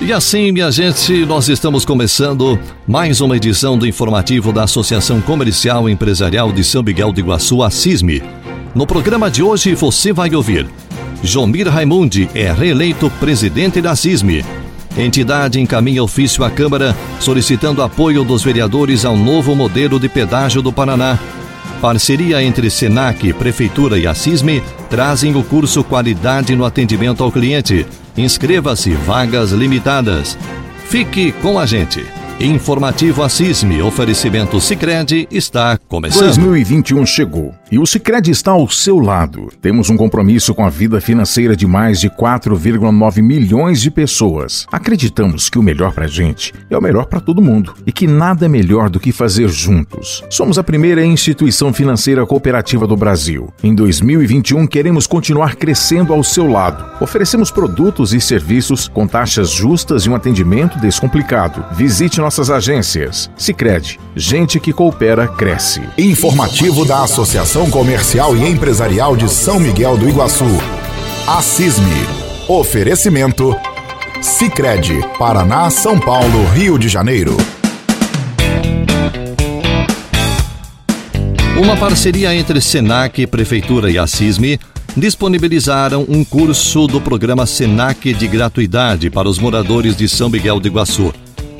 E assim, minha gente, nós estamos começando mais uma edição do informativo da Associação Comercial e Empresarial de São Miguel do Iguaçu, a CISME. No programa de hoje você vai ouvir: Jomir Raimundi é reeleito presidente da CISME. Entidade encaminha ofício à Câmara solicitando apoio dos vereadores ao novo modelo de pedágio do Paraná. Parceria entre Senac, Prefeitura e a CISME trazem o curso Qualidade no Atendimento ao Cliente. Inscreva-se, vagas limitadas. Fique com a gente. Informativo Assisme, oferecimento Sicredi está começando. 2021 chegou e o Sicredi está ao seu lado. Temos um compromisso com a vida financeira de mais de 4,9 milhões de pessoas. Acreditamos que o melhor para a gente é o melhor para todo mundo e que nada é melhor do que fazer juntos. Somos a primeira instituição financeira cooperativa do Brasil. Em 2021 queremos continuar crescendo ao seu lado. Oferecemos produtos e serviços com taxas justas e um atendimento descomplicado. Visite nossas agências. Sicredi, gente que coopera cresce. Informativo da Associação Comercial e Empresarial de São Miguel do Iguaçu. A. Oferecimento Sicredi, Paraná, São Paulo, Rio de Janeiro. Uma parceria entre Senac, Prefeitura e a disponibilizaram um curso do programa Senac de gratuidade para os moradores de São Miguel do Iguaçu.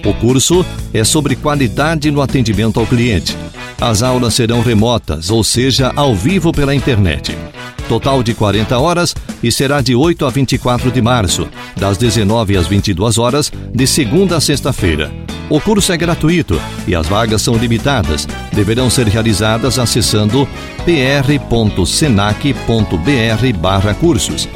O curso é sobre qualidade no atendimento ao cliente. As aulas serão remotas, ou seja, ao vivo pela internet. Total de 40 horas e será de 8 a 24 de março, das 19 às 22 horas, de segunda a sexta-feira. O curso é gratuito e as vagas são limitadas. Deverão ser realizadas acessando pr.senac.br/cursos.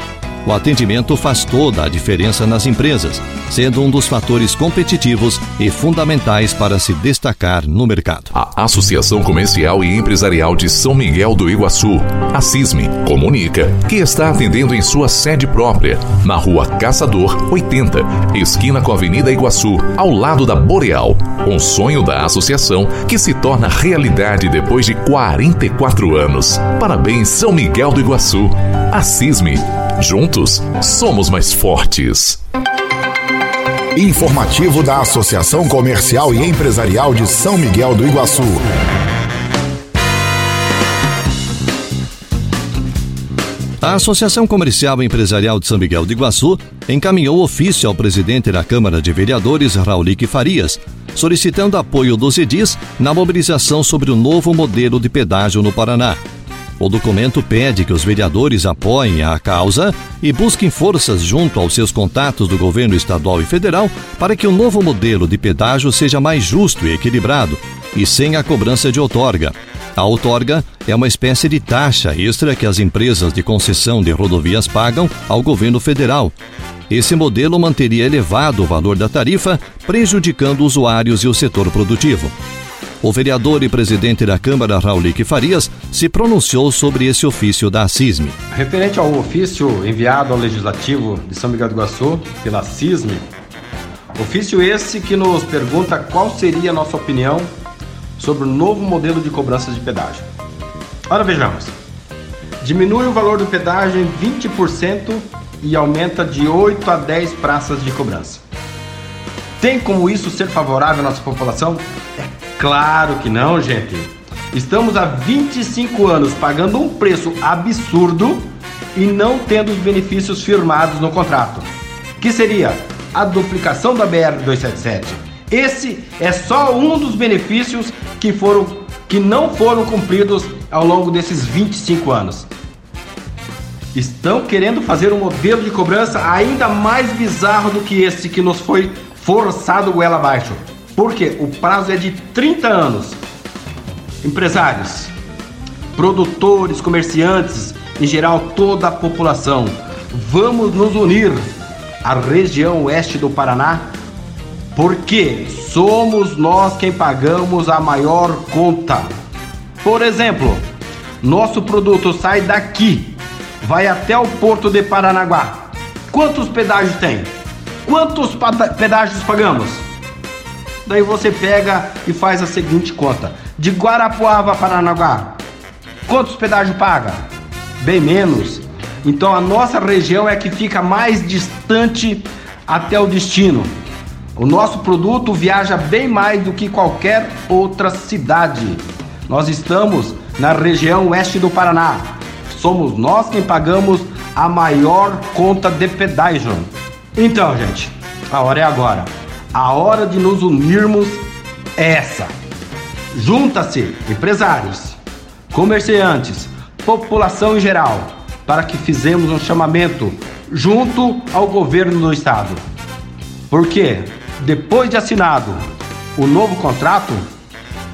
O atendimento faz toda a diferença nas empresas, sendo um dos fatores competitivos e fundamentais para se destacar no mercado. A Associação Comercial e Empresarial de São Miguel do Iguaçu, a CISME, comunica que está atendendo em sua sede própria, na rua Caçador 80, esquina com a Avenida Iguaçu, ao lado da Boreal. Um sonho da associação que se torna realidade depois de 44 anos. Parabéns, São Miguel do Iguaçu. A CISME Juntos, somos mais fortes. Informativo da Associação Comercial e Empresarial de São Miguel do Iguaçu. A Associação Comercial e Empresarial de São Miguel do Iguaçu encaminhou ofício ao presidente da Câmara de Vereadores, Raulique Farias, solicitando apoio dos edis na mobilização sobre o novo modelo de pedágio no Paraná. O documento pede que os vereadores apoiem a causa e busquem forças junto aos seus contatos do governo estadual e federal para que o novo modelo de pedágio seja mais justo e equilibrado e sem a cobrança de outorga. A outorga é uma espécie de taxa extra que as empresas de concessão de rodovias pagam ao governo federal. Esse modelo manteria elevado o valor da tarifa, prejudicando usuários e o setor produtivo. O vereador e presidente da Câmara, Raulique Farias, se pronunciou sobre esse ofício da CISME. Referente ao ofício enviado ao Legislativo de São Miguel do Iguaçu pela CISME, ofício esse que nos pergunta qual seria a nossa opinião sobre o novo modelo de cobrança de pedágio. Ora, vejamos. Diminui o valor do pedágio em 20% e aumenta de 8 a 10 praças de cobrança. Tem como isso ser favorável à nossa população? Claro que não, gente. Estamos há 25 anos pagando um preço absurdo e não tendo os benefícios firmados no contrato. Que seria a duplicação da BR 277. Esse é só um dos benefícios que foram que não foram cumpridos ao longo desses 25 anos. Estão querendo fazer um modelo de cobrança ainda mais bizarro do que esse que nos foi forçado goela abaixo. Porque o prazo é de 30 anos. Empresários, produtores, comerciantes, em geral toda a população, vamos nos unir. A região oeste do Paraná Porque somos nós quem pagamos a maior conta. Por exemplo, nosso produto sai daqui, vai até o porto de Paranaguá. Quantos pedágios tem? Quantos pedágios pagamos? Daí você pega e faz a seguinte conta: de Guarapuava a Paranaguá, quantos pedágios paga? Bem menos. Então a nossa região é que fica mais distante até o destino. O nosso produto viaja bem mais do que qualquer outra cidade. Nós estamos na região oeste do Paraná. Somos nós quem pagamos a maior conta de pedágio. Então, gente, a hora é agora. A hora de nos unirmos é essa. Junta-se empresários, comerciantes, população em geral, para que fizemos um chamamento junto ao governo do estado. Porque depois de assinado o novo contrato,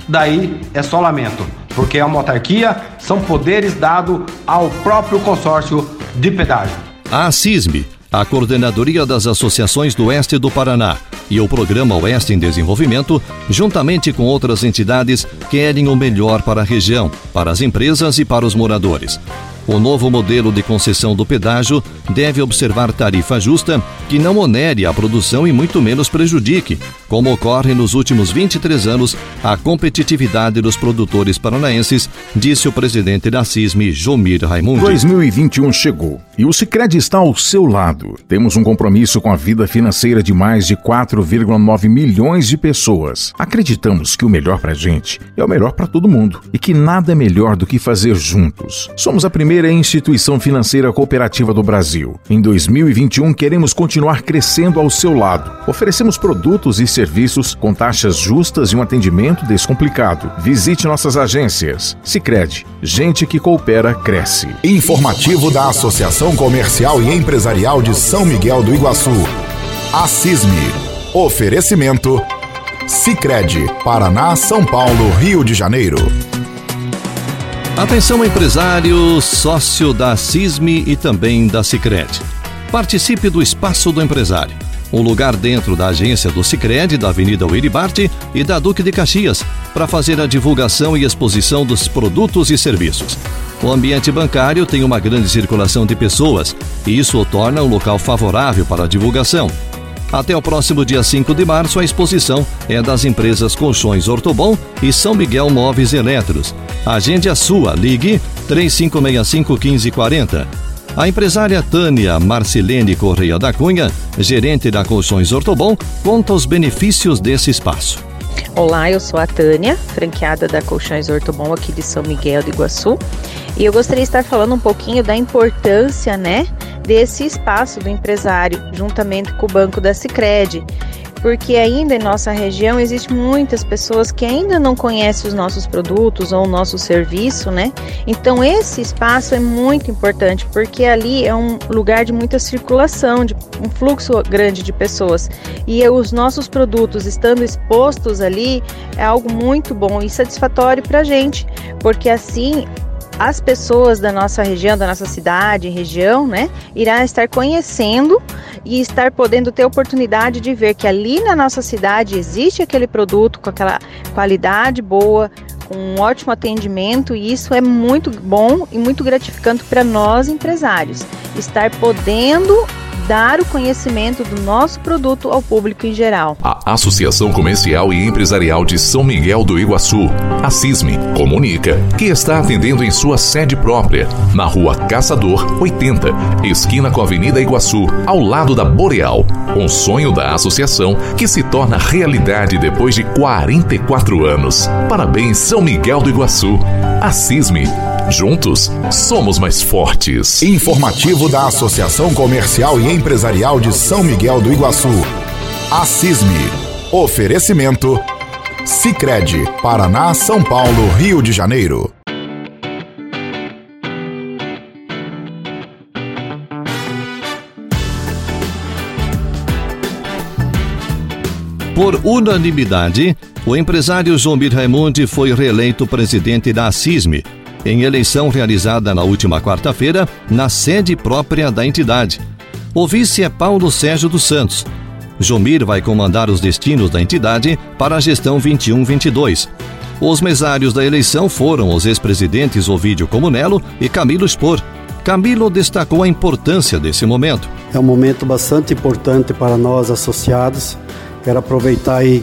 daí é só lamento, porque a autarquia são poderes dados ao próprio consórcio de pedágio. A CISME, a Coordenadoria das Associações do Oeste do Paraná, e o Programa Oeste em Desenvolvimento, juntamente com outras entidades, querem o melhor para a região, para as empresas e para os moradores. O novo modelo de concessão do pedágio deve observar tarifa justa que não onere a produção e muito menos prejudique, como ocorre nos últimos 23 anos, a competitividade dos produtores paranaenses, disse o presidente da CISME, Jomir Raimundo. 2021 chegou e o Sicredi está ao seu lado. Temos um compromisso com a vida financeira de mais de 4,9 milhões de pessoas. Acreditamos que o melhor para a gente é o melhor para todo mundo e que nada é melhor do que fazer juntos. Somos a primeira instituição financeira cooperativa do Brasil. Em 2021, queremos continuar crescendo ao seu lado. Oferecemos produtos e serviços com taxas justas e um atendimento descomplicado. Visite nossas agências. Sicredi, gente que coopera cresce. Informativo da Associação Comercial e Empresarial de São Miguel do Iguaçu. Assisme. Oferecimento Sicredi, Paraná, São Paulo, Rio de Janeiro. Atenção empresário, sócio da CISME e também da Cicred. Participe do Espaço do Empresário, um lugar dentro da agência do Cicred, da Avenida Wiribarte e da Duque de Caxias, para fazer a divulgação e exposição dos produtos e serviços. O ambiente bancário tem uma grande circulação de pessoas e isso o torna um local favorável para a divulgação. Até o próximo dia 5 de março, a exposição é das empresas Colchões Ortobon e São Miguel Móveis Eletros. Agende a sua, ligue 3565 1540. A empresária Tânia Marcilene Correia da Cunha, gerente da Colchões Ortobon, conta os benefícios desse espaço. Olá, eu sou a Tânia, franqueada da Colchões Ortobon aqui de São Miguel do Iguaçu, e eu gostaria de estar falando um pouquinho da importância, né, desse espaço do empresário, juntamente com o Banco da Sicredi, porque ainda em nossa região existem muitas pessoas que ainda não conhecem os nossos produtos ou o nosso serviço, né? Então esse espaço é muito importante porque ali é um lugar de muita circulação, de um fluxo grande de pessoas e os nossos produtos estando expostos ali é algo muito bom e satisfatório para gente, porque assim as pessoas da nossa região, da nossa cidade, região, né, irá estar conhecendo e estar podendo ter oportunidade de ver que ali na nossa cidade existe aquele produto com aquela qualidade boa, com um ótimo atendimento e isso é muito bom e muito gratificante para nós empresários. Estar podendo dar o conhecimento do nosso produto ao público em geral. A Associação Comercial e Empresarial de São Miguel do Iguaçu, a CISME, comunica que está atendendo em sua sede própria, na rua Caçador 80, esquina com a Avenida Iguaçu, ao lado da Boreal. Um sonho da associação que se torna realidade depois de 44 anos. Parabéns, São Miguel do Iguaçu. A CISME Juntos, somos mais fortes. Informativo da Associação Comercial e Empresarial de São Miguel do Iguaçu. Assisme. Oferecimento. Sicredi, Paraná, São Paulo, Rio de Janeiro. Por unanimidade, o empresário Jomir Raimundi foi reeleito presidente da CISME, em eleição realizada na última quarta-feira na sede própria da entidade. O vice é Paulo Sérgio dos Santos. Jomir vai comandar os destinos da entidade para a gestão 21-22. Os mesários da eleição foram os ex-presidentes Ovídio Comunelo e Camilo Spor. Camilo destacou a importância desse momento. É um momento bastante importante para nós associados. Quero aproveitar e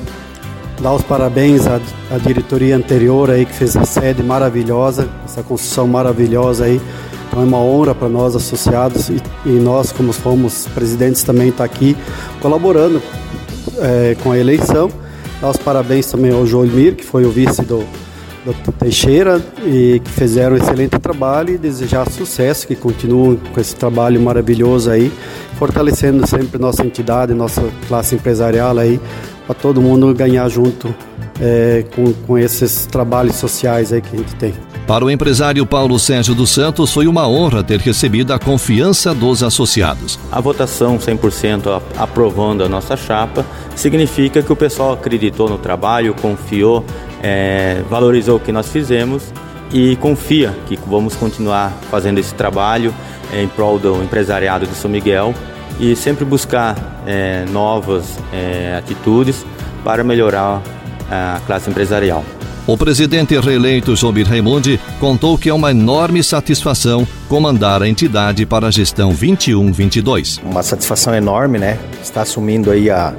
dar os parabéns à, à diretoria anterior aí que fez a sede maravilhosa, essa construção maravilhosa aí. Então é uma honra para nós associados e, e, nós, como fomos presidentes, também estar tá aqui colaborando é, com a eleição. Dar os parabéns também ao Joelmir, que foi o vice do, do Teixeira e que fizeram um excelente trabalho e desejar sucesso, que continuem com esse trabalho maravilhoso aí, fortalecendo sempre nossa entidade, nossa classe empresarial aí, para todo mundo ganhar junto é, com, com esses trabalhos sociais aí que a gente tem. Para o empresário Paulo Sérgio dos Santos, foi uma honra ter recebido a confiança dos associados. A votação 100% aprovando a nossa chapa significa que o pessoal acreditou no trabalho, confiou, é, valorizou o que nós fizemos e confia que vamos continuar fazendo esse trabalho é, em prol do empresariado de São Miguel e sempre buscar é, novas é, atitudes para melhorar a classe empresarial. O presidente reeleito Jobir Raimundi contou que é uma enorme satisfação comandar a entidade para a gestão 21-22. Uma satisfação enorme, né? Está assumindo aí a,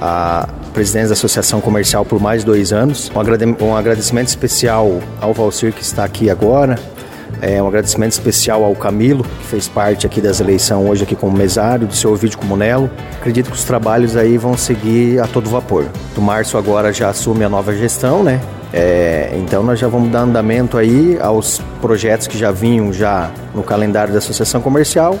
a presidência da Associação Comercial por mais dois anos. Um agradecimento especial ao Valcir que está aqui agora, é, um agradecimento especial ao Camilo, que fez parte aqui das eleições hoje aqui como mesário, do seu Ovidio Comunelo. Acredito que os trabalhos aí vão seguir a todo vapor. O Márcio agora já assume a nova gestão, né? É, então nós já vamos dar andamento aí aos projetos que já vinham já no calendário da Associação Comercial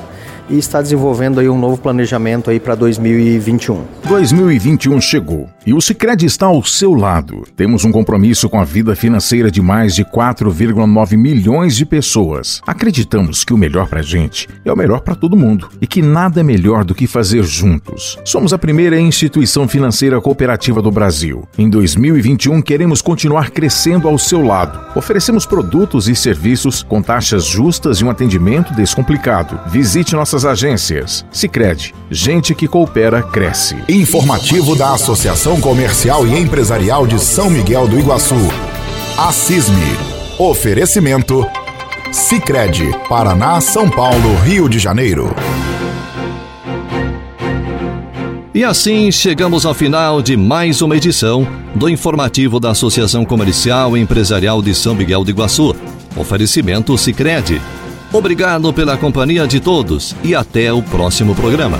e está desenvolvendo aí um novo planejamento aí para 2021. 2021 chegou e o Sicredi está ao seu lado. Temos um compromisso com a vida financeira de mais de 4,9 milhões de pessoas. Acreditamos que o melhor para a gente é o melhor para todo mundo e que nada é melhor do que fazer juntos. Somos a primeira instituição financeira cooperativa do Brasil. Em 2021 queremos continuar crescendo ao seu lado. Oferecemos produtos e serviços com taxas justas e um atendimento descomplicado. Visite nossas nossas agências. Sicredi, gente que coopera cresce. Informativo da Associação Comercial e Empresarial de São Miguel do Iguaçu. Assisme. Oferecimento Sicredi, Paraná, São Paulo, Rio de Janeiro. E assim chegamos ao final de mais uma edição do informativo da Associação Comercial e Empresarial de São Miguel do Iguaçu. Oferecimento Sicredi Obrigado pela companhia de todos e até o próximo programa.